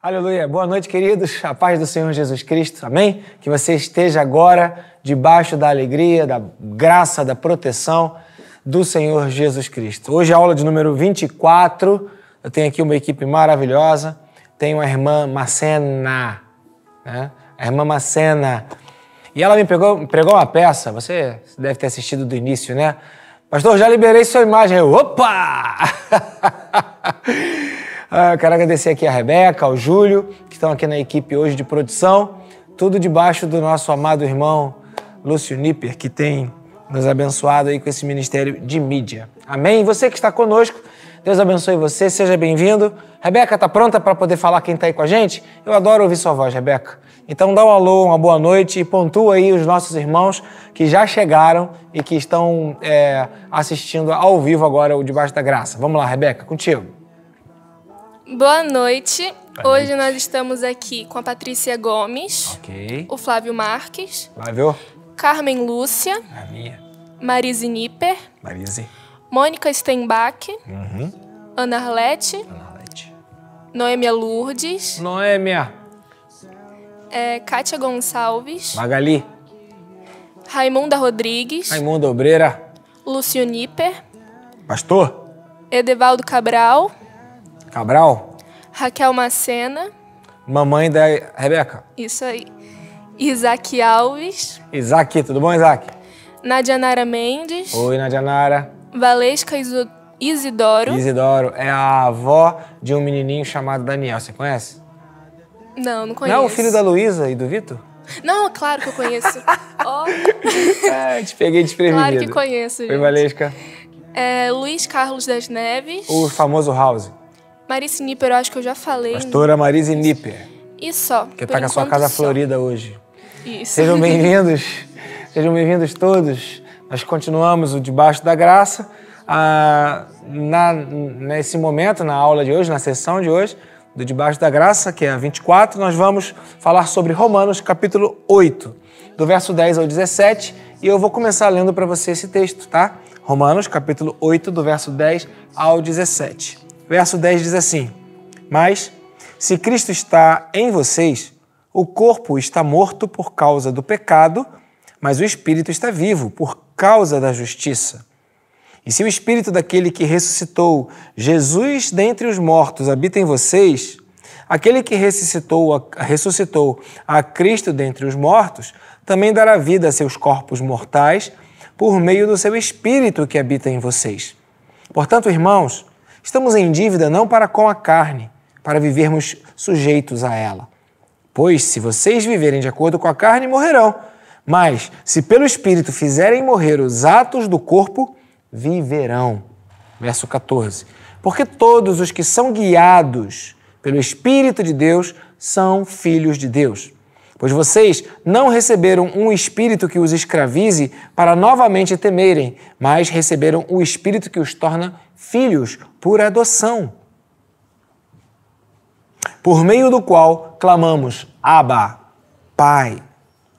Aleluia. Boa noite, queridos. A paz do Senhor Jesus Cristo. Amém? Que você esteja agora debaixo da alegria, da graça, da proteção do Senhor Jesus Cristo. Hoje é a aula de número 24. Eu tenho aqui uma equipe maravilhosa. Tenho a irmã Macena, né? A irmã Macena. E ela me pegou, pregou uma peça, você deve ter assistido do início, né? Pastor, já liberei sua imagem. Eu, opa! Ah, quero agradecer aqui a Rebeca, ao Júlio, que estão aqui na equipe hoje de produção. Tudo debaixo do nosso amado irmão Lúcio Nipper, que tem nos abençoado aí com esse ministério de mídia. Amém? Você que está conosco, Deus abençoe você, seja bem-vindo. Rebeca, está pronta para poder falar quem está aí com a gente? Eu adoro ouvir sua voz, Rebeca. Então dá um alô, uma boa noite e pontua aí os nossos irmãos que já chegaram e que estão é, assistindo ao vivo agora o Debaixo da Graça. Vamos lá, Rebeca, contigo. Boa noite. Boa Hoje noite. nós estamos aqui com a Patrícia Gomes, okay. o Flávio Marques, Flávio. Carmen Lúcia, a minha. Marise Nipper, Marise. Mônica Steinbach, uhum. Ana Arlete, Ana Arlete. Noêmia Lourdes, Noêmia, é, Kátia Gonçalves, Magali, Raimunda Rodrigues, Raimunda Obreira, Lúcio Nipper, Pastor, Edevaldo Cabral, Cabral, Raquel Macena, mamãe da Rebeca, isso aí, Isaac Alves, Isaac, tudo bom, Isaac? Nadia Nara Mendes, Oi, Nadia Nara, Valesca Isidoro, Isidoro é a avó de um menininho chamado Daniel, você conhece? Não, não conheço. Não, o filho da Luísa e do Vitor? Não, claro que eu conheço. oh. é, te peguei desprevenido. Claro que conheço, gente. Oi, Valesca. É, Luiz Carlos das Neves. O famoso House. Marice Nipper, eu acho que eu já falei. Pastora Marise Nipper. E só. Que tá com a sua casa só. florida hoje. Isso. Sejam bem-vindos. Sejam bem-vindos todos. Nós continuamos o Debaixo da Graça. Ah, na, nesse momento, na aula de hoje, na sessão de hoje, do Debaixo da Graça, que é a 24, nós vamos falar sobre Romanos, capítulo 8, do verso 10 ao 17, e eu vou começar lendo para você esse texto, tá? Romanos, capítulo 8, do verso 10 ao 17. Verso 10 diz assim: Mas, se Cristo está em vocês, o corpo está morto por causa do pecado, mas o espírito está vivo por causa da justiça. E se o espírito daquele que ressuscitou Jesus dentre os mortos habita em vocês, aquele que ressuscitou a, ressuscitou a Cristo dentre os mortos também dará vida a seus corpos mortais por meio do seu espírito que habita em vocês. Portanto, irmãos, estamos em dívida não para com a carne, para vivermos sujeitos a ela. Pois, se vocês viverem de acordo com a carne, morrerão. Mas, se pelo espírito fizerem morrer os atos do corpo, viverão. Verso 14. Porque todos os que são guiados pelo Espírito de Deus são filhos de Deus. Pois vocês não receberam um espírito que os escravize para novamente temerem, mas receberam o espírito que os torna filhos por adoção. Por meio do qual clamamos: Abba, Pai.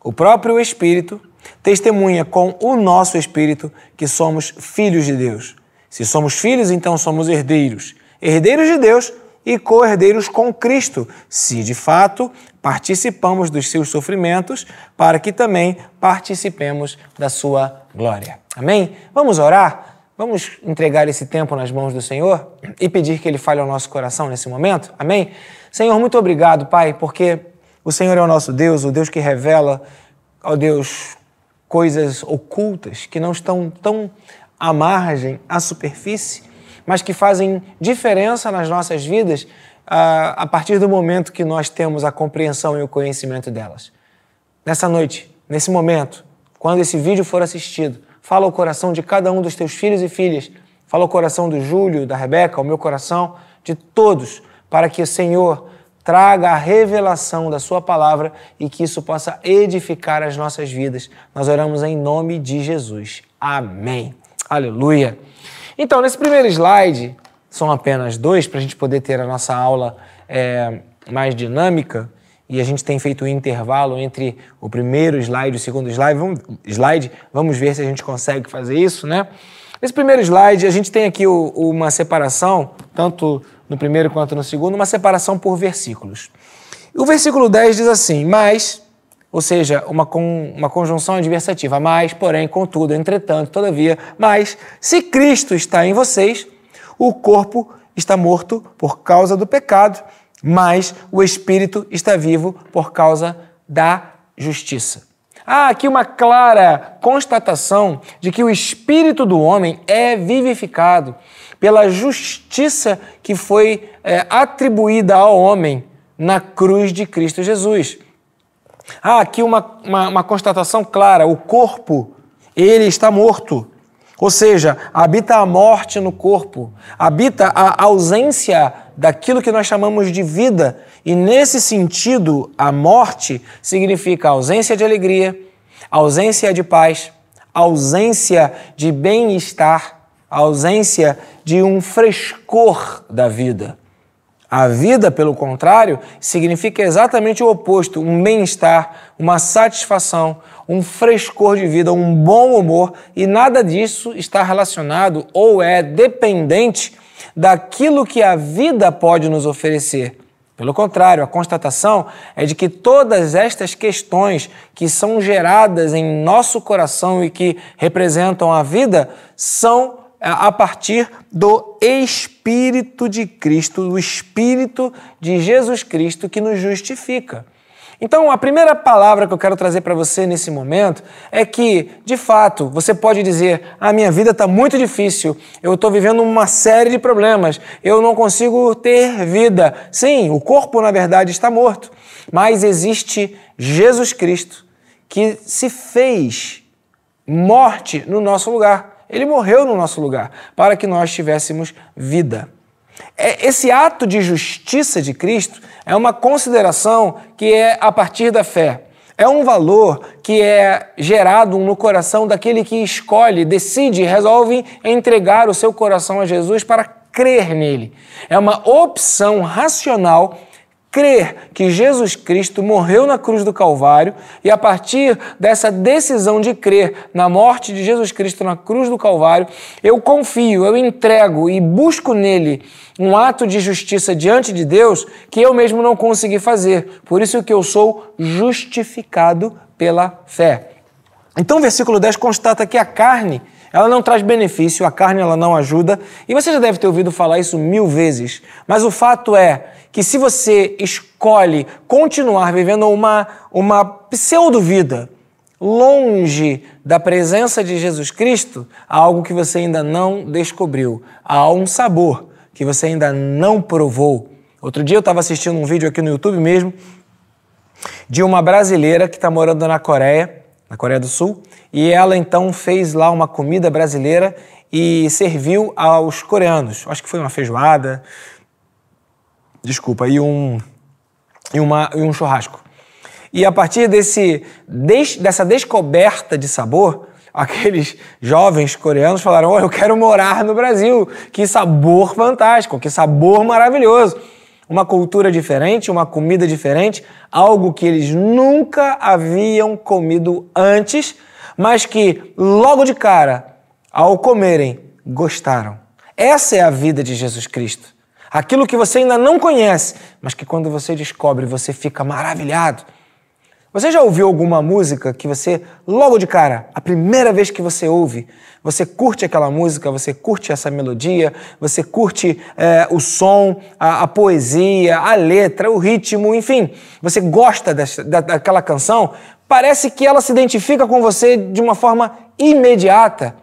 O próprio Espírito testemunha com o nosso espírito que somos filhos de Deus. Se somos filhos, então somos herdeiros, herdeiros de Deus e co-herdeiros com Cristo, se de fato participamos dos seus sofrimentos, para que também participemos da sua glória. Amém? Vamos orar? Vamos entregar esse tempo nas mãos do Senhor e pedir que Ele fale ao nosso coração nesse momento? Amém? Senhor, muito obrigado, Pai, porque o Senhor é o nosso Deus, o Deus que revela, ó Deus, coisas ocultas que não estão tão à margem, à superfície, mas que fazem diferença nas nossas vidas uh, a partir do momento que nós temos a compreensão e o conhecimento delas. Nessa noite, nesse momento, quando esse vídeo for assistido, fala o coração de cada um dos teus filhos e filhas, fala o coração do Júlio, da Rebeca, o meu coração, de todos, para que o Senhor traga a revelação da Sua palavra e que isso possa edificar as nossas vidas. Nós oramos em nome de Jesus. Amém. Aleluia. Então, nesse primeiro slide, são apenas dois para a gente poder ter a nossa aula é, mais dinâmica. E a gente tem feito um intervalo entre o primeiro slide e o segundo slide. Vamos, slide. Vamos ver se a gente consegue fazer isso, né? Nesse primeiro slide, a gente tem aqui o, uma separação, tanto no primeiro quanto no segundo, uma separação por versículos. O versículo 10 diz assim: Mas, ou seja, uma, com, uma conjunção adversativa, mas, porém, contudo, entretanto, todavia, mas, se Cristo está em vocês, o corpo está morto por causa do pecado, mas o espírito está vivo por causa da justiça. Há aqui uma clara constatação de que o espírito do homem é vivificado pela justiça que foi é, atribuída ao homem na cruz de Cristo Jesus. Há aqui uma, uma, uma constatação clara: o corpo, ele está morto. Ou seja, habita a morte no corpo, habita a ausência daquilo que nós chamamos de vida. E nesse sentido, a morte significa ausência de alegria, ausência de paz, ausência de bem-estar, ausência de um frescor da vida. A vida, pelo contrário, significa exatamente o oposto: um bem-estar, uma satisfação, um frescor de vida, um bom humor, e nada disso está relacionado ou é dependente daquilo que a vida pode nos oferecer. Pelo contrário, a constatação é de que todas estas questões que são geradas em nosso coração e que representam a vida são a partir do Espírito de Cristo, do Espírito de Jesus Cristo que nos justifica. Então, a primeira palavra que eu quero trazer para você nesse momento é que, de fato, você pode dizer: a minha vida está muito difícil, eu estou vivendo uma série de problemas, eu não consigo ter vida. Sim, o corpo, na verdade, está morto, mas existe Jesus Cristo que se fez morte no nosso lugar. Ele morreu no nosso lugar para que nós tivéssemos vida. É, esse ato de justiça de Cristo é uma consideração que é a partir da fé. É um valor que é gerado no coração daquele que escolhe, decide, resolve entregar o seu coração a Jesus para crer nele. É uma opção racional crer que Jesus Cristo morreu na cruz do Calvário e a partir dessa decisão de crer na morte de Jesus Cristo na cruz do Calvário, eu confio, eu entrego e busco nele um ato de justiça diante de Deus que eu mesmo não consegui fazer. Por isso que eu sou justificado pela fé. Então o versículo 10 constata que a carne ela não traz benefício, a carne ela não ajuda, e você já deve ter ouvido falar isso mil vezes, mas o fato é que se você escolhe continuar vivendo uma, uma pseudo-vida longe da presença de Jesus Cristo, há algo que você ainda não descobriu, há um sabor que você ainda não provou. Outro dia eu estava assistindo um vídeo aqui no YouTube mesmo de uma brasileira que está morando na Coreia, na Coreia do Sul, e ela então fez lá uma comida brasileira e serviu aos coreanos. Acho que foi uma feijoada, desculpa, e um, e uma, e um churrasco. E a partir desse, des, dessa descoberta de sabor, aqueles jovens coreanos falaram: oh, eu quero morar no Brasil, que sabor fantástico, que sabor maravilhoso. Uma cultura diferente, uma comida diferente, algo que eles nunca haviam comido antes, mas que logo de cara, ao comerem, gostaram. Essa é a vida de Jesus Cristo. Aquilo que você ainda não conhece, mas que quando você descobre, você fica maravilhado. Você já ouviu alguma música que você, logo de cara, a primeira vez que você ouve, você curte aquela música, você curte essa melodia, você curte é, o som, a, a, poesia, a letra, o ritmo, enfim, você gosta dessa, da, daquela canção, parece que ela se identifica com você de uma forma imediata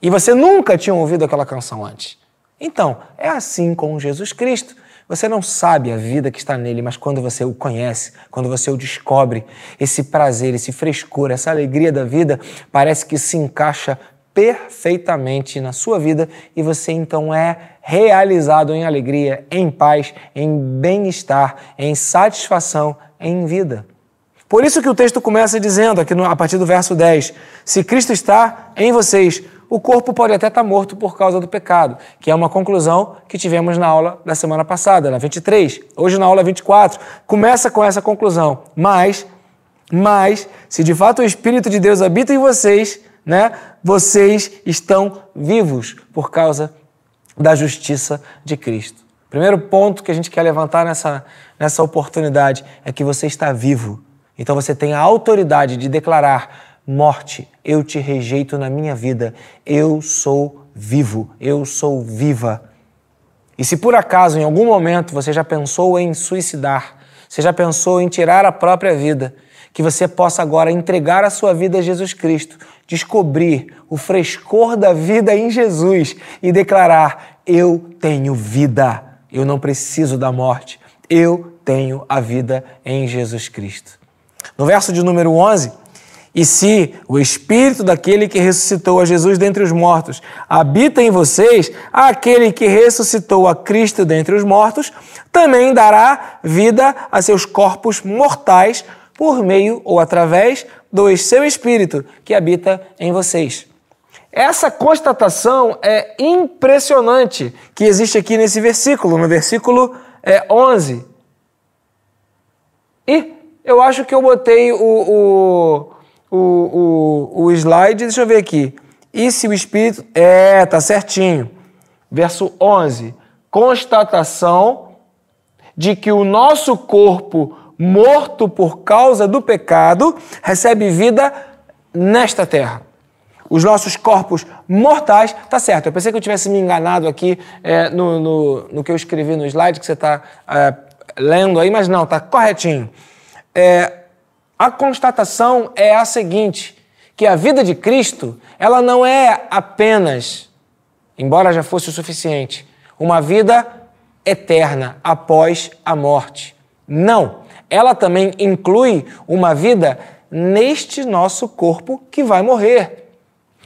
e você nunca tinha ouvido aquela canção antes. Então, é assim com Jesus Cristo. Você não sabe a vida que está nele, mas quando você o conhece, quando você o descobre, esse prazer, esse frescor, essa alegria da vida parece que se encaixa perfeitamente na sua vida e você então é realizado em alegria, em paz, em bem-estar, em satisfação, em vida. Por isso que o texto começa dizendo, aqui a partir do verso 10, se Cristo está em vocês, o corpo pode até estar morto por causa do pecado, que é uma conclusão que tivemos na aula da semana passada, na 23. Hoje na aula 24, começa com essa conclusão. Mas, mas, se de fato o Espírito de Deus habita em vocês, né, vocês estão vivos por causa da justiça de Cristo. Primeiro ponto que a gente quer levantar nessa, nessa oportunidade é que você está vivo. Então você tem a autoridade de declarar: morte, eu te rejeito na minha vida. Eu sou vivo, eu sou viva. E se por acaso em algum momento você já pensou em suicidar, você já pensou em tirar a própria vida, que você possa agora entregar a sua vida a Jesus Cristo, descobrir o frescor da vida em Jesus e declarar: Eu tenho vida, eu não preciso da morte, eu tenho a vida em Jesus Cristo. No verso de número 11, e se o Espírito daquele que ressuscitou a Jesus dentre os mortos habita em vocês, aquele que ressuscitou a Cristo dentre os mortos também dará vida a seus corpos mortais por meio ou através do seu Espírito que habita em vocês. Essa constatação é impressionante que existe aqui nesse versículo, no versículo é, 11. E eu acho que eu botei o, o o, o, o slide, deixa eu ver aqui. E se o Espírito. É, tá certinho. Verso 11. Constatação de que o nosso corpo, morto por causa do pecado, recebe vida nesta terra. Os nossos corpos mortais, tá certo. Eu pensei que eu tivesse me enganado aqui é, no, no, no, que eu escrevi no slide que você está é, lendo aí, mas não, tá corretinho. É, a constatação é a seguinte, que a vida de Cristo, ela não é apenas, embora já fosse o suficiente, uma vida eterna após a morte. Não, ela também inclui uma vida neste nosso corpo que vai morrer.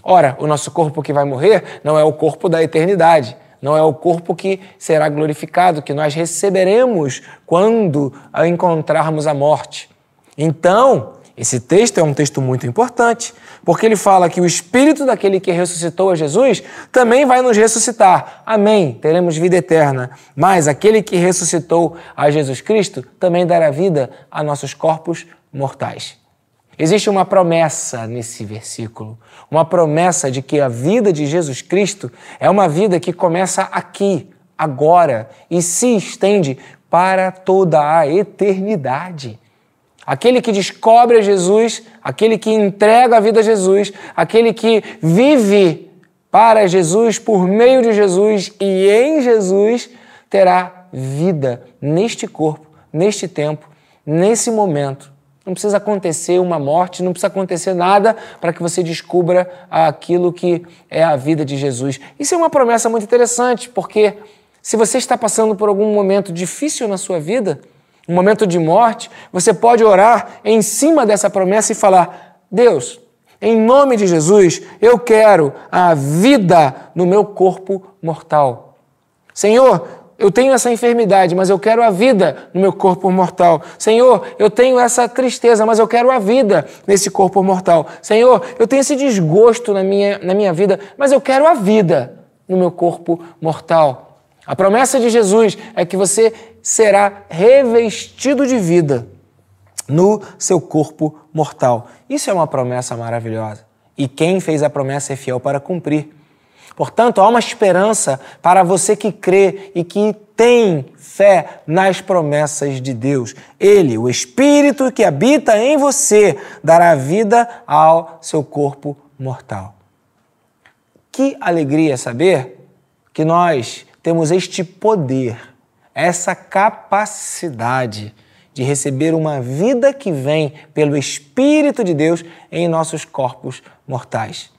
Ora, o nosso corpo que vai morrer não é o corpo da eternidade, não é o corpo que será glorificado, que nós receberemos quando encontrarmos a morte. Então, esse texto é um texto muito importante, porque ele fala que o Espírito daquele que ressuscitou a Jesus também vai nos ressuscitar. Amém. Teremos vida eterna. Mas aquele que ressuscitou a Jesus Cristo também dará vida a nossos corpos mortais. Existe uma promessa nesse versículo, uma promessa de que a vida de Jesus Cristo é uma vida que começa aqui, agora, e se estende para toda a eternidade. Aquele que descobre a Jesus, aquele que entrega a vida a Jesus, aquele que vive para Jesus, por meio de Jesus e em Jesus, terá vida neste corpo, neste tempo, nesse momento. Não precisa acontecer uma morte, não precisa acontecer nada para que você descubra aquilo que é a vida de Jesus. Isso é uma promessa muito interessante, porque se você está passando por algum momento difícil na sua vida, um momento de morte, você pode orar em cima dessa promessa e falar: Deus, em nome de Jesus, eu quero a vida no meu corpo mortal. Senhor, eu tenho essa enfermidade, mas eu quero a vida no meu corpo mortal. Senhor, eu tenho essa tristeza, mas eu quero a vida nesse corpo mortal. Senhor, eu tenho esse desgosto na minha, na minha vida, mas eu quero a vida no meu corpo mortal. A promessa de Jesus é que você será revestido de vida no seu corpo mortal. Isso é uma promessa maravilhosa. E quem fez a promessa é fiel para cumprir. Portanto, há uma esperança para você que crê e que tem fé nas promessas de Deus. Ele, o Espírito que habita em você, dará vida ao seu corpo mortal. Que alegria saber que nós temos este poder essa capacidade de receber uma vida que vem pelo Espírito de Deus em nossos corpos mortais.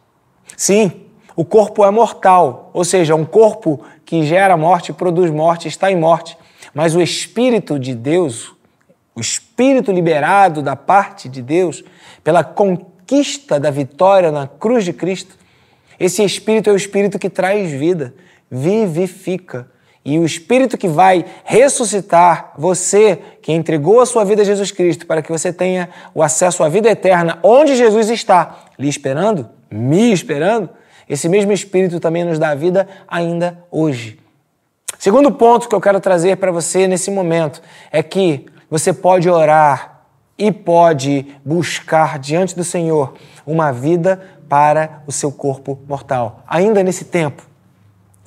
Sim, o corpo é mortal, ou seja, um corpo que gera morte, produz morte, está em morte. Mas o Espírito de Deus, o Espírito liberado da parte de Deus, pela conquista da vitória na cruz de Cristo, esse Espírito é o Espírito que traz vida, vivifica, e o Espírito que vai ressuscitar você, que entregou a sua vida a Jesus Cristo, para que você tenha o acesso à vida eterna, onde Jesus está, lhe esperando, me esperando, esse mesmo Espírito também nos dá vida ainda hoje. Segundo ponto que eu quero trazer para você nesse momento é que você pode orar e pode buscar diante do Senhor uma vida para o seu corpo mortal, ainda nesse tempo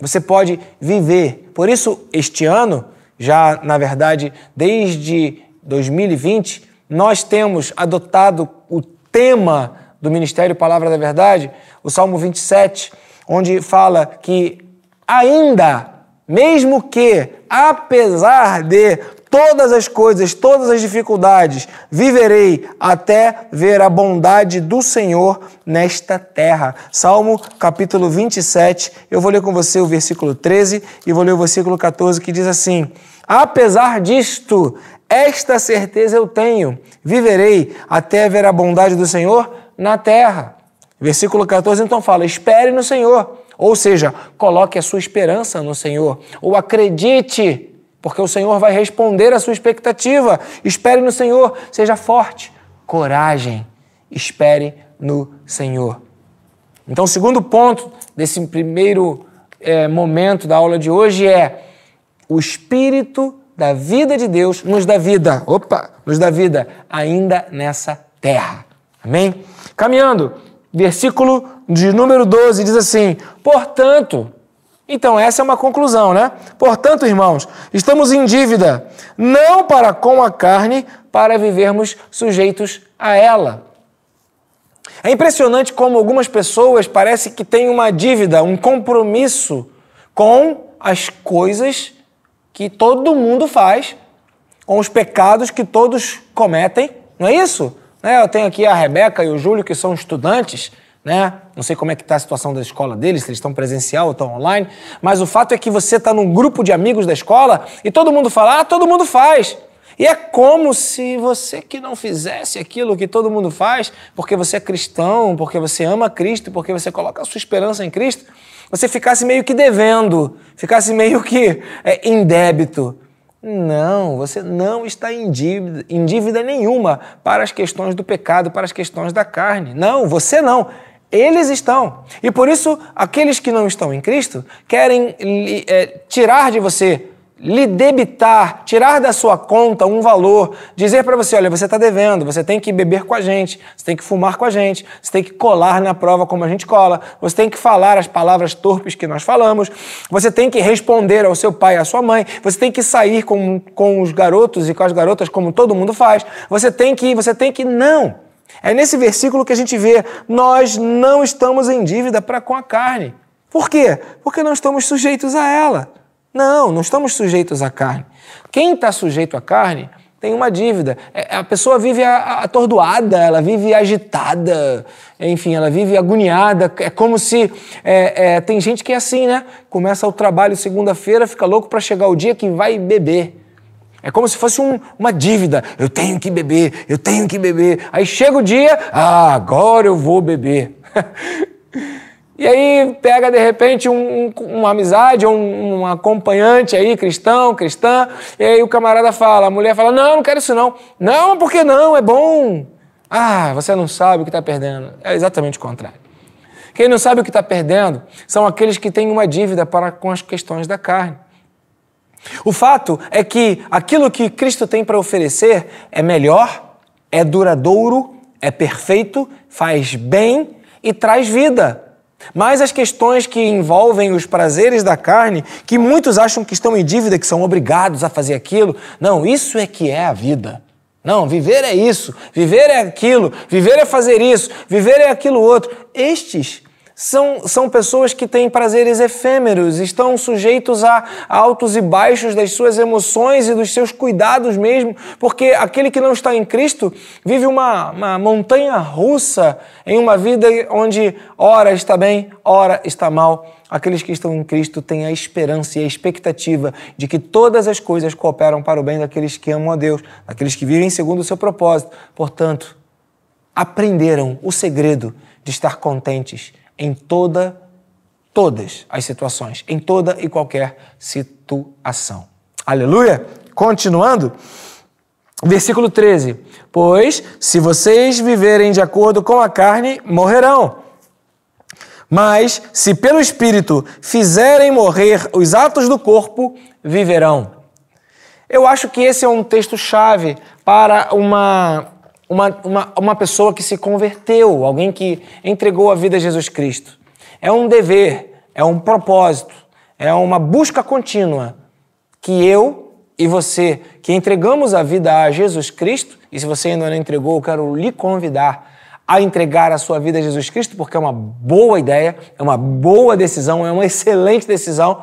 Você pode viver. Por isso, este ano, já na verdade, desde 2020, nós temos adotado o tema do Ministério Palavra da Verdade, o Salmo 27, onde fala que ainda, mesmo que, apesar de todas as coisas, todas as dificuldades, viverei até ver a bondade do Senhor nesta terra. Salmo capítulo 27, eu vou ler com você o versículo 13 e vou ler o versículo 14 que diz assim: Apesar disto, esta certeza eu tenho, viverei até ver a bondade do Senhor na terra. Versículo 14 então fala: espere no Senhor, ou seja, coloque a sua esperança no Senhor, ou acredite porque o Senhor vai responder à sua expectativa. Espere no Senhor, seja forte, coragem, espere no Senhor. Então, o segundo ponto desse primeiro é, momento da aula de hoje é o Espírito da vida de Deus nos dá vida, opa, nos dá vida ainda nessa terra. Amém? Caminhando, versículo de número 12 diz assim: Portanto, então, essa é uma conclusão, né? Portanto, irmãos, estamos em dívida, não para com a carne, para vivermos sujeitos a ela. É impressionante como algumas pessoas parecem que têm uma dívida, um compromisso com as coisas que todo mundo faz, com os pecados que todos cometem, não é isso? Né? Eu tenho aqui a Rebeca e o Júlio, que são estudantes, né? Não sei como é que está a situação da escola deles, se eles estão presencial ou estão online, mas o fato é que você está num grupo de amigos da escola e todo mundo fala, ah, todo mundo faz. E é como se você que não fizesse aquilo que todo mundo faz, porque você é cristão, porque você ama Cristo, porque você coloca a sua esperança em Cristo, você ficasse meio que devendo, ficasse meio que é, em débito. Não, você não está em dívida, em dívida nenhuma para as questões do pecado, para as questões da carne. Não, você não. Eles estão. E por isso, aqueles que não estão em Cristo querem é, tirar de você, lhe debitar, tirar da sua conta um valor, dizer para você: olha, você está devendo, você tem que beber com a gente, você tem que fumar com a gente, você tem que colar na prova como a gente cola, você tem que falar as palavras torpes que nós falamos, você tem que responder ao seu pai e à sua mãe, você tem que sair com, com os garotos e com as garotas como todo mundo faz, você tem que, você tem que. Não! É nesse versículo que a gente vê: nós não estamos em dívida para com a carne. Por quê? Porque não estamos sujeitos a ela. Não, não estamos sujeitos à carne. Quem está sujeito à carne tem uma dívida. É, a pessoa vive atordoada, ela vive agitada, enfim, ela vive agoniada. É como se. É, é, tem gente que é assim, né? Começa o trabalho segunda-feira, fica louco para chegar o dia que vai beber. É como se fosse um, uma dívida. Eu tenho que beber, eu tenho que beber. Aí chega o dia, ah, agora eu vou beber. e aí pega de repente um, um, uma amizade, um, um, acompanhante aí, cristão, cristã, e aí o camarada fala, a mulher fala: Não, não quero isso não. Não, por que não? É bom. Ah, você não sabe o que está perdendo. É exatamente o contrário. Quem não sabe o que está perdendo são aqueles que têm uma dívida para com as questões da carne. O fato é que aquilo que Cristo tem para oferecer é melhor, é duradouro, é perfeito, faz bem e traz vida. Mas as questões que envolvem os prazeres da carne, que muitos acham que estão em dívida, que são obrigados a fazer aquilo, não, isso é que é a vida. Não, viver é isso, viver é aquilo, viver é fazer isso, viver é aquilo outro. Estes são, são pessoas que têm prazeres efêmeros, estão sujeitos a altos e baixos das suas emoções e dos seus cuidados mesmo, porque aquele que não está em Cristo vive uma, uma montanha russa em uma vida onde ora está bem, ora está mal. Aqueles que estão em Cristo têm a esperança e a expectativa de que todas as coisas cooperam para o bem daqueles que amam a Deus, daqueles que vivem segundo o seu propósito. Portanto, aprenderam o segredo de estar contentes em toda, todas as situações, em toda e qualquer situação. Aleluia! Continuando, versículo 13: Pois se vocês viverem de acordo com a carne, morrerão. Mas se pelo Espírito fizerem morrer os atos do corpo, viverão. Eu acho que esse é um texto-chave para uma uma, uma, uma pessoa que se converteu, alguém que entregou a vida a Jesus Cristo. É um dever, é um propósito, é uma busca contínua que eu e você, que entregamos a vida a Jesus Cristo, e se você ainda não entregou, eu quero lhe convidar a entregar a sua vida a Jesus Cristo, porque é uma boa ideia, é uma boa decisão, é uma excelente decisão.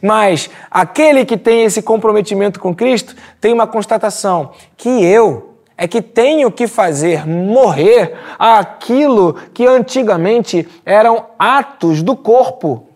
Mas aquele que tem esse comprometimento com Cristo tem uma constatação que eu é que tenho que fazer morrer aquilo que antigamente eram atos do corpo.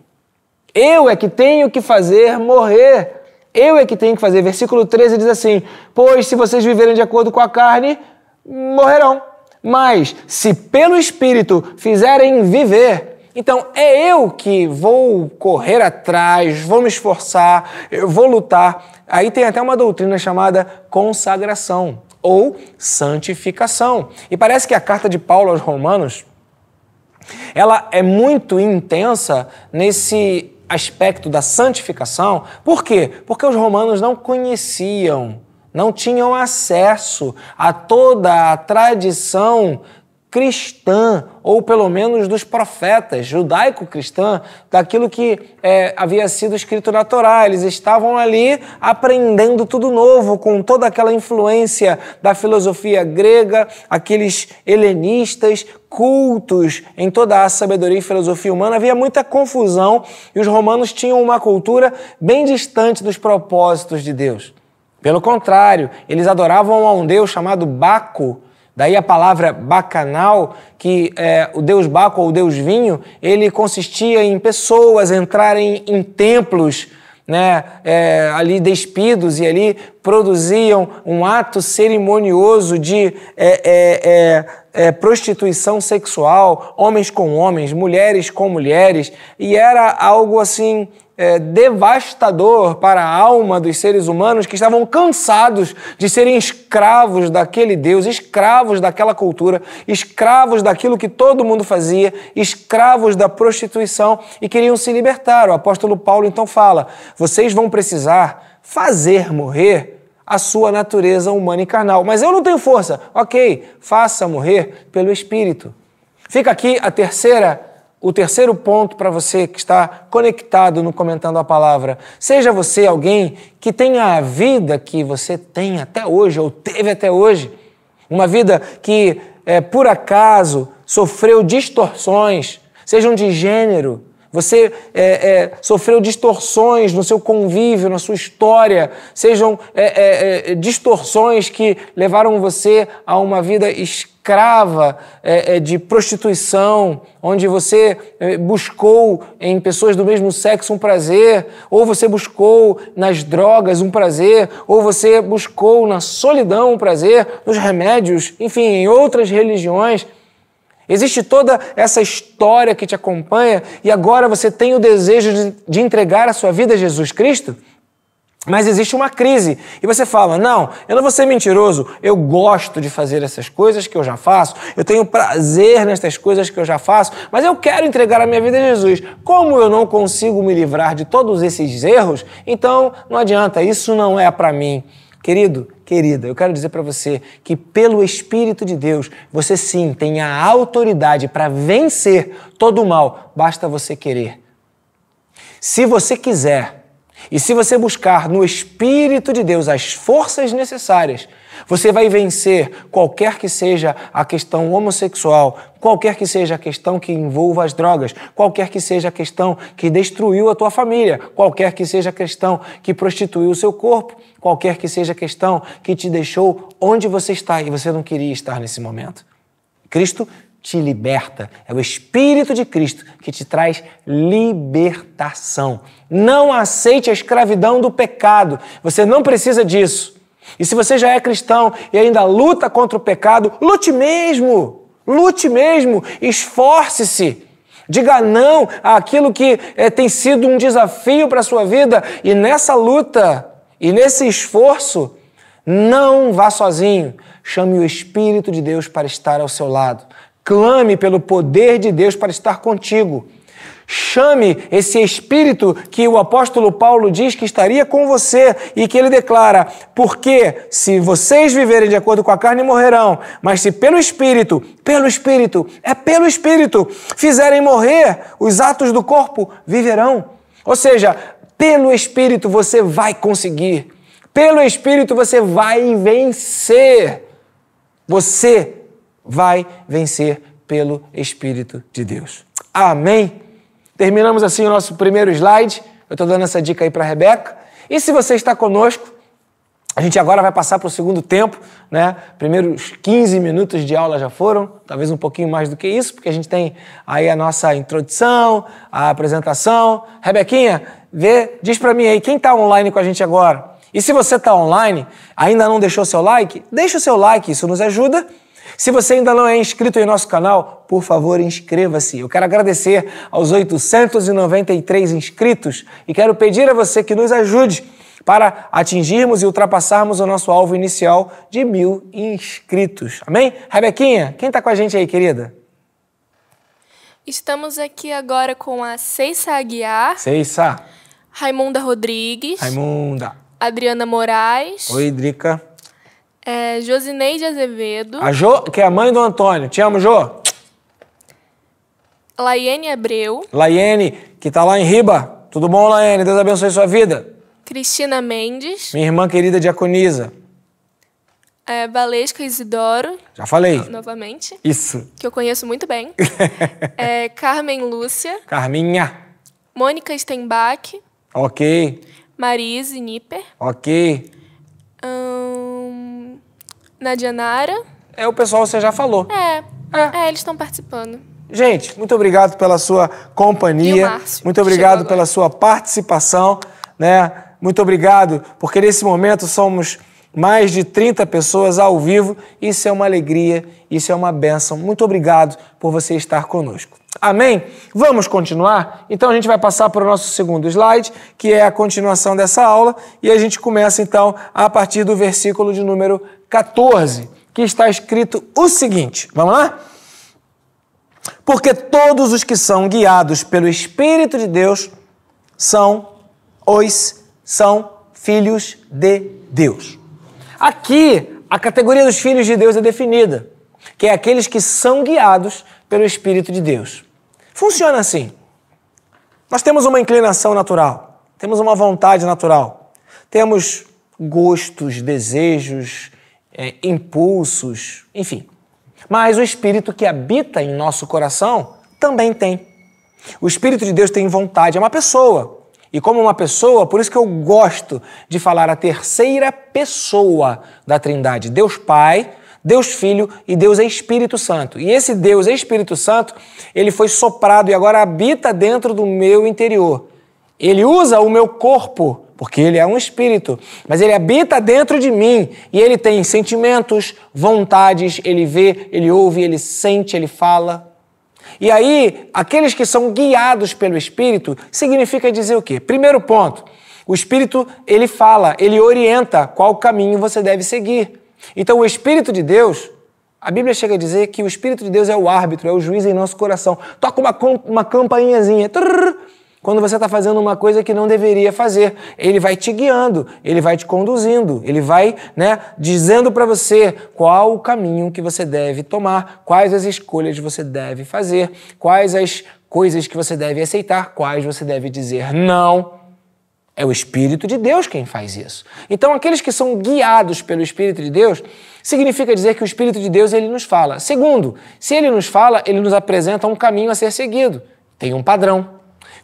Eu é que tenho que fazer morrer. Eu é que tenho que fazer. Versículo 13 diz assim: Pois se vocês viverem de acordo com a carne, morrerão. Mas se pelo Espírito fizerem viver, então é eu que vou correr atrás, vou me esforçar, vou lutar. Aí tem até uma doutrina chamada consagração ou santificação. E parece que a carta de Paulo aos Romanos ela é muito intensa nesse aspecto da santificação. Por quê? Porque os romanos não conheciam não tinham acesso a toda a tradição cristã, ou pelo menos dos profetas, judaico-cristã, daquilo que é, havia sido escrito na Torá. Eles estavam ali aprendendo tudo novo, com toda aquela influência da filosofia grega, aqueles helenistas, cultos em toda a sabedoria e filosofia humana. Havia muita confusão e os romanos tinham uma cultura bem distante dos propósitos de Deus. Pelo contrário, eles adoravam a um deus chamado Baco. Daí a palavra bacanal, que é, o deus Baco ou o deus vinho, ele consistia em pessoas entrarem em templos, né, é, ali despidos e ali produziam um ato cerimonioso de é, é, é, é prostituição sexual, homens com homens, mulheres com mulheres, e era algo assim é, devastador para a alma dos seres humanos que estavam cansados de serem escravos daquele Deus, escravos daquela cultura, escravos daquilo que todo mundo fazia, escravos da prostituição e queriam se libertar. O apóstolo Paulo então fala: vocês vão precisar fazer morrer a sua natureza humana e carnal. Mas eu não tenho força. Ok, faça morrer pelo Espírito. Fica aqui a terceira o terceiro ponto para você que está conectado no Comentando a Palavra, seja você alguém que tenha a vida que você tem até hoje, ou teve até hoje, uma vida que, é, por acaso, sofreu distorções, sejam de gênero, você é, é, sofreu distorções no seu convívio, na sua história, sejam é, é, é distorções que levaram você a uma vida escrava é, de prostituição, onde você buscou em pessoas do mesmo sexo um prazer, ou você buscou nas drogas um prazer, ou você buscou na solidão um prazer, nos remédios, enfim, em outras religiões. Existe toda essa história que te acompanha e agora você tem o desejo de, entregar a sua vida a Jesus Cristo? Mas existe uma crise e você fala: Não, eu não vou ser mentiroso, eu gosto de fazer essas coisas que eu já faço, eu tenho prazer nestas coisas que eu já faço, mas eu quero entregar a minha vida a Jesus. Como eu não consigo me livrar de todos esses erros, então não adianta, isso não é para mim. Querido, querida, eu quero dizer para você que pelo Espírito de Deus, você sim tem a autoridade para vencer todo o mal, basta você querer. Se você quiser, e se você buscar no Espírito de Deus as forças necessárias, você vai vencer qualquer que seja a questão homossexual, qualquer que seja a questão que envolva as drogas, qualquer que seja a questão que destruiu a tua família, qualquer que seja a questão que prostituiu o seu corpo, qualquer que seja a questão que te deixou onde você está e você não queria estar nesse momento. Cristo te liberta. É o Espírito de Cristo que te traz libertação. Não aceite a escravidão do pecado. Você não precisa disso. E se você já é cristão e ainda luta contra o pecado, lute mesmo. Lute mesmo. Esforce-se. Diga não àquilo que é, tem sido um desafio para a sua vida. E nessa luta e nesse esforço, não vá sozinho. Chame o Espírito de Deus para estar ao seu lado. Clame pelo poder de Deus para estar contigo. Chame esse espírito que o apóstolo Paulo diz que estaria com você e que ele declara: porque se vocês viverem de acordo com a carne morrerão, mas se pelo espírito, pelo espírito, é pelo espírito, fizerem morrer os atos do corpo, viverão. Ou seja, pelo Espírito você vai conseguir. Pelo Espírito você vai vencer. Você vai vencer pelo Espírito de Deus. Amém? Terminamos assim o nosso primeiro slide. Eu estou dando essa dica aí para a Rebeca. E se você está conosco, a gente agora vai passar para o segundo tempo, né? Primeiros 15 minutos de aula já foram, talvez um pouquinho mais do que isso, porque a gente tem aí a nossa introdução, a apresentação. Rebequinha, vê, diz para mim aí, quem está online com a gente agora? E se você está online, ainda não deixou seu like, deixa o seu like, isso nos ajuda. Se você ainda não é inscrito em nosso canal, por favor, inscreva-se. Eu quero agradecer aos 893 inscritos e quero pedir a você que nos ajude para atingirmos e ultrapassarmos o nosso alvo inicial de mil inscritos. Amém? Rebequinha, quem está com a gente aí, querida? Estamos aqui agora com a Ceissa Aguiar. Ceissa. Raimunda Rodrigues. Raimunda. Adriana Moraes. Oi, Drica. É, Josineide Azevedo. A Jo, que é a mãe do Antônio. Te amo, Jo. Laiene Abreu. Laiene, que está lá em Riba. Tudo bom, Laiene? Deus abençoe sua vida. Cristina Mendes. Minha irmã querida Diaconisa. É, Valesca Isidoro. Já falei. Novamente. Isso. Que eu conheço muito bem. é, Carmen Lúcia. Carminha. Mônica Stenbach. Ok. Marise Nipper. Ok. Hum, Nadia Nara. É, o pessoal você já falou. É. É, eles estão participando. Gente, muito obrigado pela sua companhia. Márcio, muito obrigado pela sua participação, né? Muito obrigado, porque nesse momento somos mais de 30 pessoas ao vivo. Isso é uma alegria, isso é uma bênção. Muito obrigado por você estar conosco. Amém? Vamos continuar? Então a gente vai passar para o nosso segundo slide, que é a continuação dessa aula, e a gente começa então a partir do versículo de número 14, que está escrito o seguinte. Vamos lá? Porque todos os que são guiados pelo Espírito de Deus são os são filhos de Deus. Aqui, a categoria dos filhos de Deus é definida, que é aqueles que são guiados pelo Espírito de Deus. Funciona assim. Nós temos uma inclinação natural, temos uma vontade natural, temos gostos, desejos, é, impulsos, enfim. Mas o Espírito que habita em nosso coração também tem. O Espírito de Deus tem vontade, é uma pessoa. E como uma pessoa, por isso que eu gosto de falar a terceira pessoa da Trindade: Deus Pai, Deus Filho e Deus Espírito Santo. E esse Deus Espírito Santo, ele foi soprado e agora habita dentro do meu interior. Ele usa o meu corpo, porque ele é um espírito, mas ele habita dentro de mim e ele tem sentimentos, vontades, ele vê, ele ouve, ele sente, ele fala. E aí, aqueles que são guiados pelo Espírito, significa dizer o quê? Primeiro ponto, o Espírito, ele fala, ele orienta qual caminho você deve seguir. Então, o Espírito de Deus, a Bíblia chega a dizer que o Espírito de Deus é o árbitro, é o juiz em nosso coração. Toca uma, uma campainhazinha, trrr, quando você está fazendo uma coisa que não deveria fazer. Ele vai te guiando, ele vai te conduzindo, ele vai né, dizendo para você qual o caminho que você deve tomar, quais as escolhas você deve fazer, quais as coisas que você deve aceitar, quais você deve dizer não. É o Espírito de Deus quem faz isso. Então, aqueles que são guiados pelo Espírito de Deus, significa dizer que o Espírito de Deus ele nos fala. Segundo, se ele nos fala, ele nos apresenta um caminho a ser seguido. Tem um padrão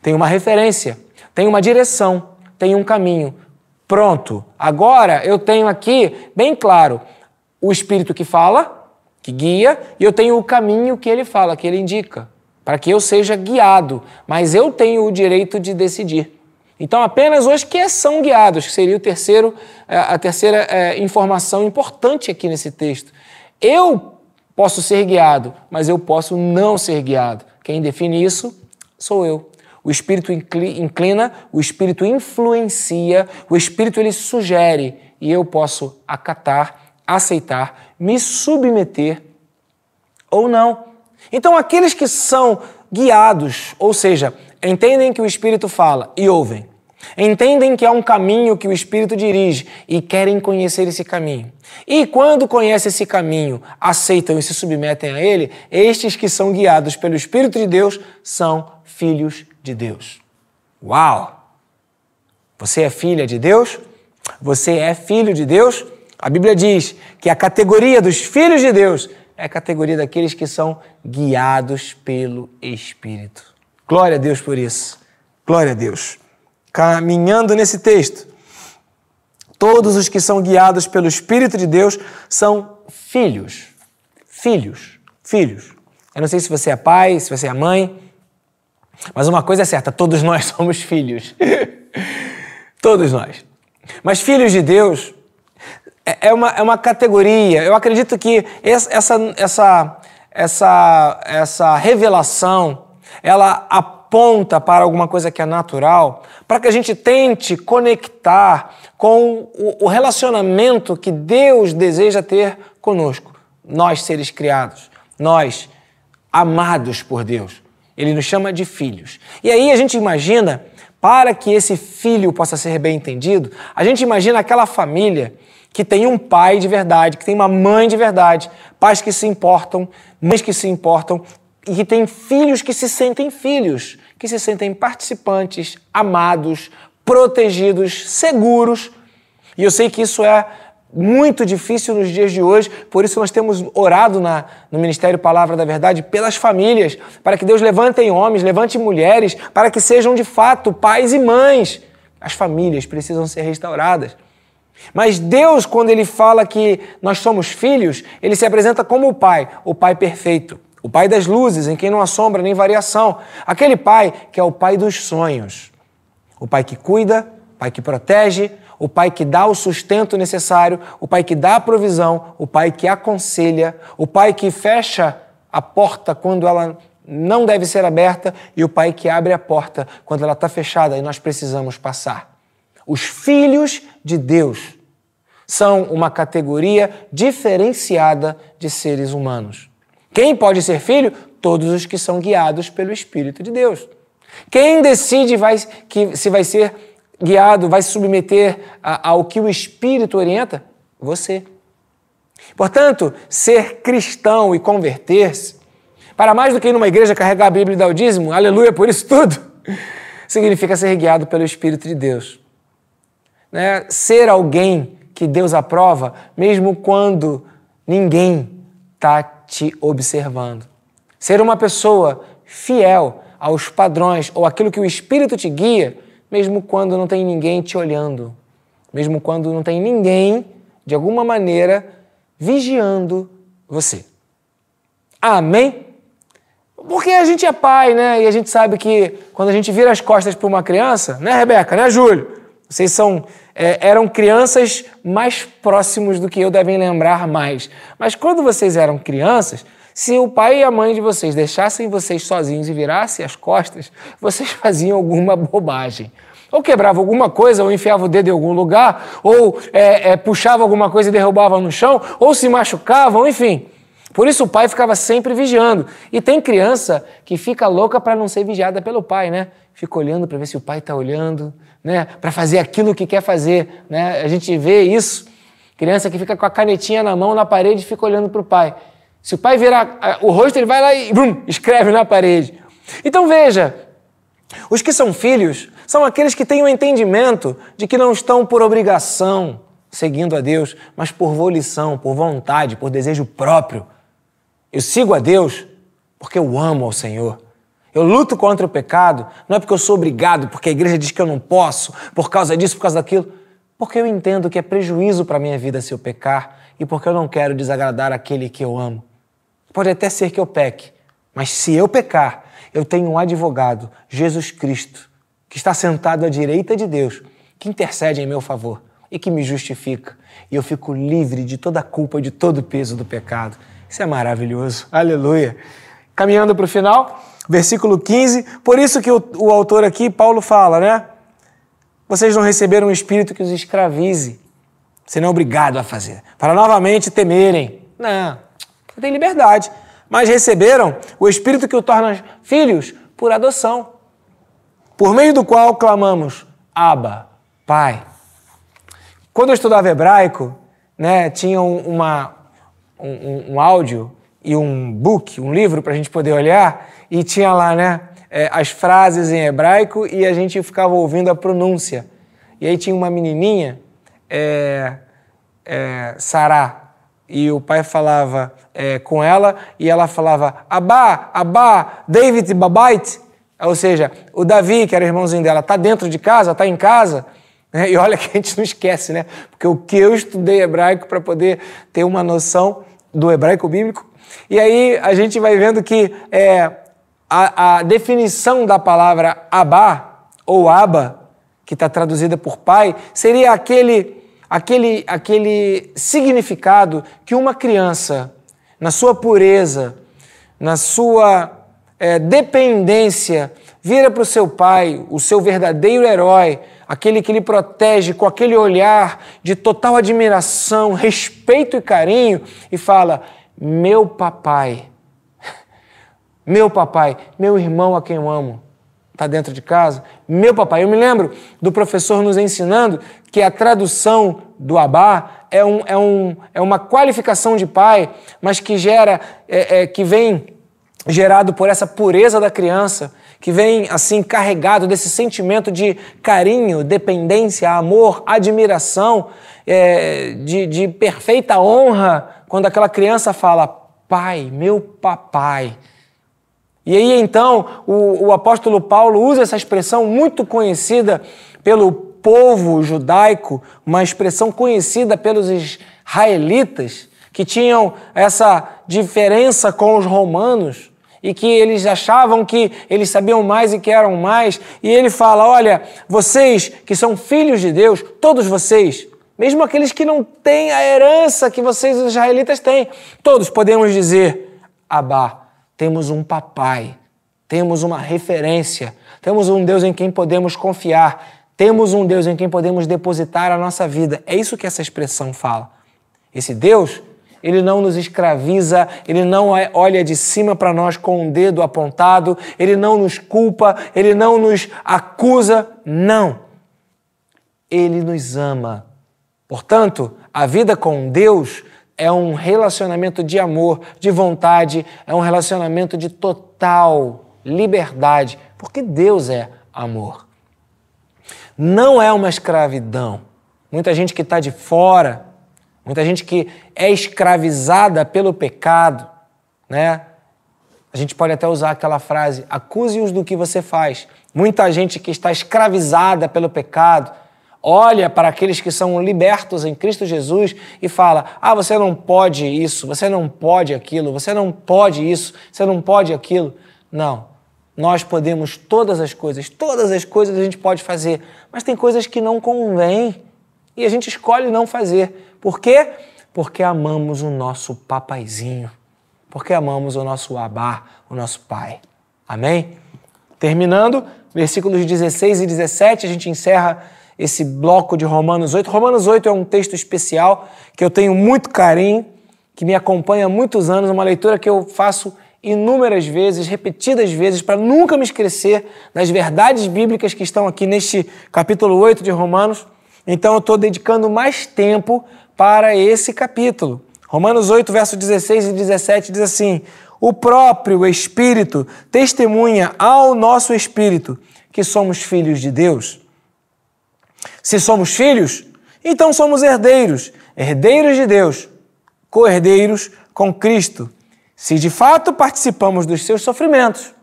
tem uma referência, tem uma direção, tem um caminho. Pronto. Agora eu tenho aqui bem claro o Espírito que fala, que guia, e eu tenho o caminho que ele fala, que ele indica, para que eu seja guiado. Mas eu tenho o direito de decidir. Então, apenas os que são guiados, que seria o terceiro, a terceira é, informação importante aqui nesse texto. Eu posso ser guiado, mas eu posso não ser guiado. Quem define isso sou eu. O Espírito inclina, o Espírito influencia, o Espírito ele sugere e eu posso acatar, aceitar, me submeter ou não. Então, aqueles que são guiados, ou seja, entendem que o Espírito fala e ouvem, entendem que há um caminho que o Espírito dirige e querem conhecer esse caminho. E quando conhecem esse caminho, aceitam e se submetem a ele, estes que são guiados pelo Espírito de Deus são filhos de Deus. Uau! Você é filha de Deus? Você é filho de Deus? A Bíblia diz que a categoria dos filhos de Deus é a categoria daqueles que são guiados pelo Espírito. Glória a Deus por isso. Glória a Deus. Caminhando nesse texto, todos os que são guiados pelo Espírito de Deus são filhos. Filhos. Filhos. Eu não sei se você é pai, se você é mãe, mas uma coisa é certa: todos nós somos filhos. todos nós. Mas filhos de Deus é, é uma, é uma categoria. Eu acredito que essa, essa, essa, essa revelação ela aponta para alguma coisa que é natural, para que a gente tente conectar com o, o relacionamento que Deus deseja ter conosco, nós seres criados, nós amados por Deus. Ele nos chama de filhos. E aí a gente imagina, para que esse filho possa ser bem entendido, a gente imagina aquela família que tem um pai de verdade, que tem uma mãe de verdade, pais que se importam, mães que se importam e que tem filhos que se sentem filhos, que se sentem participantes, amados, protegidos, seguros. E eu sei que isso é muito difícil nos dias de hoje, por isso nós temos orado na, no Ministério Palavra da Verdade pelas famílias, para que Deus levante homens, levante mulheres, para que sejam de fato pais e mães. As famílias precisam ser restauradas. Mas Deus, quando Ele fala que nós somos filhos, Ele se apresenta como o Pai, o Pai perfeito, o Pai das luzes, em quem não há sombra nem variação. Aquele Pai que é o Pai dos sonhos, o Pai que cuida, Pai que protege, o Pai que dá o sustento necessário, o Pai que dá a provisão, o Pai que aconselha, o Pai que fecha a porta quando ela não deve ser aberta e o Pai que abre a porta quando ela está fechada e nós precisamos passar. Os filhos de Deus são uma categoria diferenciada de seres humanos. Quem pode ser filho? Todos os que são guiados pelo Espírito de Deus. Quem decide vai, que se vai ser guiado, vai se submeter ao que o Espírito orienta? Você. Portanto, ser cristão e converter-se, para mais do que ir numa igreja carregar a Bíblia e dar o dízimo, aleluia por isso tudo, significa ser guiado pelo Espírito de Deus né, ser alguém que Deus aprova, mesmo quando ninguém está te observando. Ser uma pessoa fiel aos padrões ou aquilo que o Espírito te guia, mesmo quando não tem ninguém te olhando, mesmo quando não tem ninguém, de alguma maneira, vigiando você. Amém? Porque a gente é pai, né? E a gente sabe que quando a gente vira as costas para uma criança, né, Rebeca, né, Júlio? Vocês são é, eram crianças mais próximos do que eu devem lembrar mais. Mas quando vocês eram crianças, se o pai e a mãe de vocês deixassem vocês sozinhos e virassem as costas, vocês faziam alguma bobagem. Ou quebrava alguma coisa, ou enfiava o dedo em algum lugar, ou é, é, puxava alguma coisa e derrubava no chão, ou se machucavam, enfim. Por isso o pai ficava sempre vigiando. E tem criança que fica louca para não ser vigiada pelo pai, né? Fica olhando para ver se o pai está olhando, né, para fazer aquilo que quer fazer. Né? A gente vê isso. Criança que fica com a canetinha na mão na parede e fica olhando para o pai. Se o pai virar o rosto, ele vai lá e brum, escreve na parede. Então veja, os que são filhos são aqueles que têm o entendimento de que não estão por obrigação seguindo a Deus, mas por volição, por vontade, por desejo próprio. Eu sigo a Deus porque eu amo ao Senhor. Eu luto contra o pecado, não é porque eu sou obrigado, porque a igreja diz que eu não posso, por causa disso, por causa daquilo. Porque eu entendo que é prejuízo para a minha vida se eu pecar e porque eu não quero desagradar aquele que eu amo. Pode até ser que eu peque, mas se eu pecar, eu tenho um advogado, Jesus Cristo, que está sentado à direita de Deus, que intercede em meu favor e que me justifica. E eu fico livre de toda a culpa, de todo o peso do pecado. Isso é maravilhoso. Aleluia. Caminhando para o final versículo 15. Por isso que o, o autor aqui, Paulo, fala, né? Vocês não receberam um espírito que os escravize. Você não é obrigado a fazer. Para novamente temerem. Não, tem liberdade. Mas receberam o espírito que o torna filhos por adoção. Por meio do qual clamamos, Abba, Pai. Quando eu estudava hebraico, né, tinha uma, um, um áudio e um book, um livro para a gente poder olhar, e tinha lá, né? é, as frases em hebraico e a gente ficava ouvindo a pronúncia. E aí tinha uma menininha, é, é, Sará, e o pai falava é, com ela e ela falava Abá, Abá, David Babait. Ou seja, o Davi, que era irmãozinho dela, está dentro de casa, está em casa. Né? E olha que a gente não esquece, né? Porque o que eu estudei hebraico para poder ter uma noção do hebraico bíblico. E aí a gente vai vendo que é, a, a definição da palavra Abá ou Aba, que está traduzida por pai, seria aquele, aquele, aquele significado que uma criança, na sua pureza, na sua é, dependência, vira para o seu pai, o seu verdadeiro herói, aquele que lhe protege com aquele olhar de total admiração, respeito e carinho, e fala: Meu papai, meu papai, meu irmão a quem eu amo, está dentro de casa? Meu papai. Eu me lembro do professor nos ensinando que a tradução do Abá é, um, é, um, é uma qualificação de pai, mas que gera, é, é, que vem gerado por essa pureza da criança, que vem assim carregado desse sentimento de carinho, dependência, amor, admiração, é, de, de perfeita honra, quando aquela criança fala, pai, meu papai. E aí então o, o apóstolo Paulo usa essa expressão muito conhecida pelo povo judaico, uma expressão conhecida pelos israelitas, que tinham essa diferença com os romanos e que eles achavam que eles sabiam mais e que eram mais. E ele fala: Olha, vocês que são filhos de Deus, todos vocês, mesmo aqueles que não têm a herança que vocês, os israelitas, têm, todos podemos dizer: Abá temos um papai, temos uma referência, temos um Deus em quem podemos confiar, temos um Deus em quem podemos depositar a nossa vida. É isso que essa expressão fala. Esse Deus, ele não nos escraviza, ele não é, olha de cima para nós com um dedo apontado, ele não nos culpa, ele não nos acusa, não. Ele nos ama. Portanto, a vida com Deus é um relacionamento de amor, de vontade, é um relacionamento de total liberdade, porque Deus é amor. Não é uma escravidão. Muita gente que está de fora, muita gente que é escravizada pelo pecado, né? A gente pode até usar aquela frase: acuse-os do que você faz. Muita gente que está escravizada pelo pecado, olha para aqueles que são libertos em Cristo Jesus e fala: ah, você não pode isso, você não pode aquilo, você não pode isso, você não pode aquilo. Não. Nós podemos todas as coisas, todas as coisas a gente pode fazer, mas tem coisas que não convém e a gente escolhe não fazer. Por quê? Porque amamos o nosso papaizinho, porque amamos o nosso abá, o nosso pai. Amém? Terminando, versículos 16 e 17, a gente encerra esse bloco de Romanos 8. Romanos 8 é um texto especial que eu tenho muito carinho, que me acompanha há muitos anos, uma leitura que eu faço inúmeras vezes, repetidas vezes, para nunca me esquecer das verdades bíblicas que estão aqui neste capítulo 8 de Romanos. Então eu estou dedicando mais tempo para esse capítulo. Romanos 8, verso 16 e 17 diz assim: O próprio Espírito testemunha ao nosso espírito que somos filhos de Deus. Se somos filhos, então somos herdeiros, herdeiros de Deus, co-herdeiros com Cristo, se de fato participamos dos seus sofrimentos,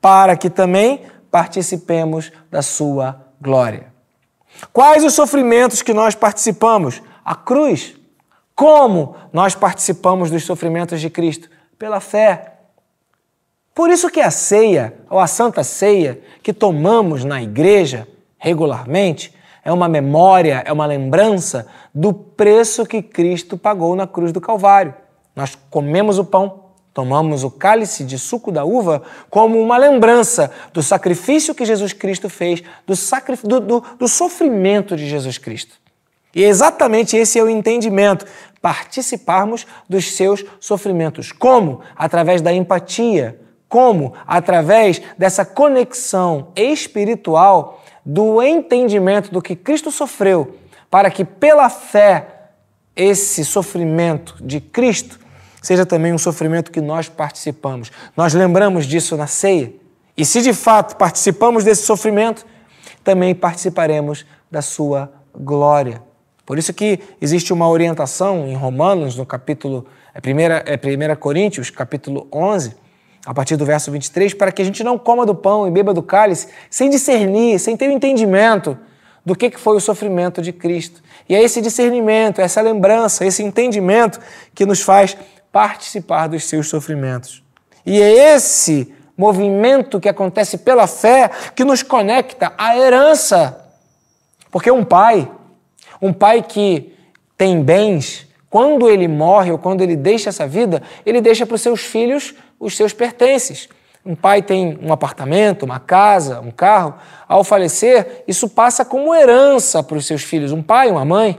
para que também participemos da sua glória. Quais os sofrimentos que nós participamos? A cruz. Como nós participamos dos sofrimentos de Cristo? Pela fé. Por isso que a ceia, ou a santa ceia, que tomamos na igreja regularmente, é uma memória, é uma lembrança do preço que Cristo pagou na cruz do Calvário. Nós comemos o pão, tomamos o cálice de suco da uva como uma lembrança do sacrifício que Jesus Cristo fez, do, do, do, do sofrimento de Jesus Cristo. E exatamente esse é o entendimento, participarmos dos seus sofrimentos. Como? Através da empatia. Como? Através dessa conexão espiritual do entendimento do que Cristo sofreu, para que pela fé esse sofrimento de Cristo seja também um sofrimento que nós participamos. Nós lembramos disso na ceia E se de fato participamos desse sofrimento, também participaremos da sua glória. Por isso que existe uma orientação em Romanos, no capítulo, é 1, é 1 Coríntios, capítulo 11, a partir do verso 23, para que a gente não coma do pão e beba do cálice sem discernir, sem ter o entendimento do que foi o sofrimento de Cristo. E é esse discernimento, essa lembrança, esse entendimento que nos faz participar dos seus sofrimentos. E é esse movimento que acontece pela fé que nos conecta à herança. Porque um pai, um pai que tem bens, quando ele morre ou quando ele deixa essa vida, ele deixa para os seus filhos os seus pertences. Um pai tem um apartamento, uma casa, um carro. Ao falecer, isso passa como herança para os seus filhos, um pai, uma mãe.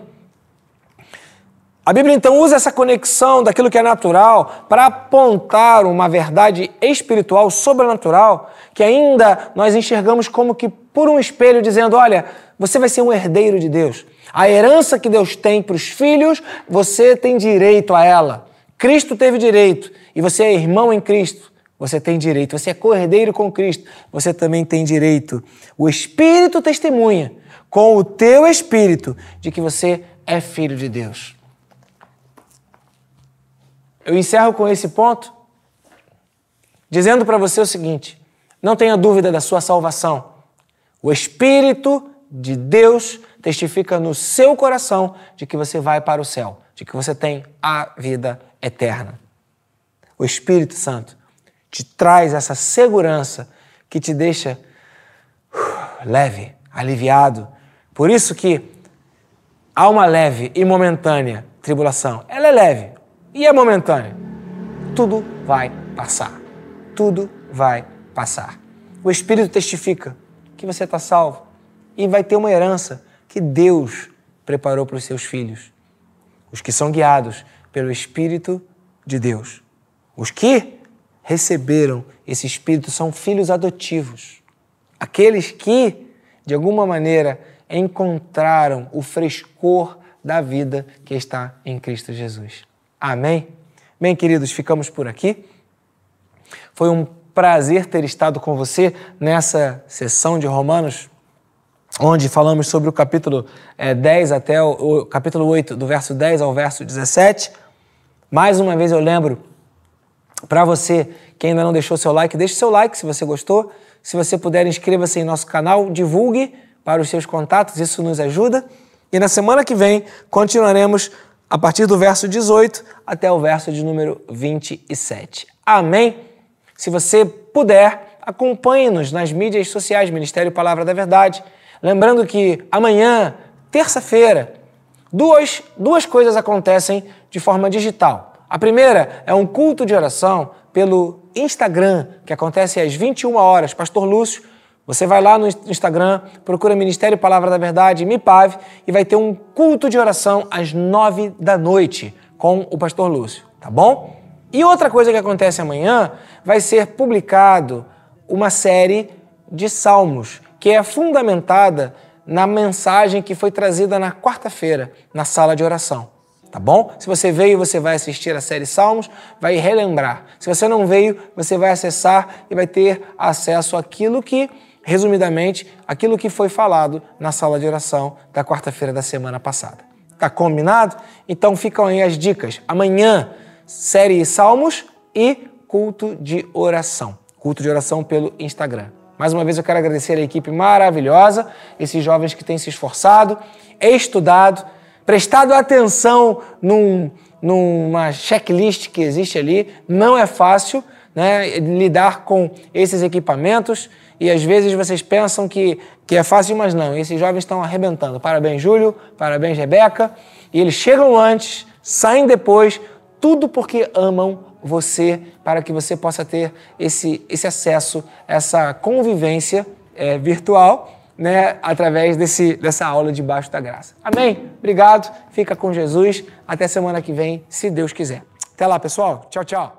A Bíblia então usa essa conexão daquilo que é natural para apontar uma verdade espiritual, sobrenatural, que ainda nós enxergamos como que por um espelho, dizendo: olha, você vai ser um herdeiro de Deus. A herança que Deus tem para os filhos, você tem direito a ela. Cristo teve direito e você é irmão em Cristo. Você tem direito, você é cordeiro com Cristo, você também tem direito. O Espírito testemunha com o teu espírito de que você é filho de Deus. Eu encerro com esse ponto, dizendo para você o seguinte: não tenha dúvida da sua salvação. O Espírito de Deus testifica no seu coração de que você vai para o céu, de que você tem a vida eterna. O Espírito Santo te traz essa segurança que te deixa uh, leve, aliviado. Por isso que há uma leve e momentânea tribulação. Ela é leve, e é momentâneo. Tudo vai passar. Tudo vai passar. O Espírito testifica que você está salvo e vai ter uma herança que Deus preparou para os seus filhos, os que são guiados pelo Espírito de Deus. Os que receberam esse Espírito são filhos adotivos, aqueles que, de alguma maneira, encontraram o frescor da vida que está em Cristo Jesus. Amém? Bem, queridos, ficamos por aqui. Foi um prazer ter estado com você nessa sessão de Romanos, onde falamos sobre o capítulo é, 10 até o, o capítulo 8, do verso 10 ao verso 17. Mais uma vez eu lembro para você que ainda não deixou seu like, deixe seu like se você gostou. Se você puder, inscreva-se em nosso canal, divulgue para os seus contatos, isso nos ajuda. E na semana que vem continuaremos a partir do verso 18 até o verso de número 27. Amém? Se você puder, acompanhe-nos nas mídias sociais Ministério Palavra da Verdade. Lembrando que amanhã, terça-feira, duas, duas coisas acontecem de forma digital. A primeira é um culto de oração pelo Instagram, que acontece às 21 horas. Pastor Lúcio você vai lá no Instagram, procura Ministério Palavra da Verdade, MIPAV, e vai ter um culto de oração às nove da noite com o pastor Lúcio, tá bom? E outra coisa que acontece amanhã, vai ser publicado uma série de salmos, que é fundamentada na mensagem que foi trazida na quarta-feira, na sala de oração. Tá bom? Se você veio, você vai assistir a série Salmos, vai relembrar. Se você não veio, você vai acessar e vai ter acesso àquilo que resumidamente, aquilo que foi falado na sala de oração da quarta-feira da semana passada. Tá combinado? Então ficam aí as dicas. Amanhã, série Salmos e culto de oração. Culto de oração pelo Instagram. Mais uma vez eu quero agradecer a equipe maravilhosa, esses jovens que têm se esforçado, estudado, prestado atenção num, numa checklist que existe ali. Não é fácil né, lidar com esses equipamentos e às vezes vocês pensam que, que é fácil, mas não. Esses jovens estão arrebentando. Parabéns, Júlio, parabéns, Rebeca. E eles chegam antes, saem depois, tudo porque amam você, para que você possa ter esse, esse acesso, essa convivência é, virtual, né, através desse, dessa aula debaixo da graça. Amém? Obrigado, fica com Jesus. Até semana que vem, se Deus quiser. Até lá, pessoal. Tchau, tchau.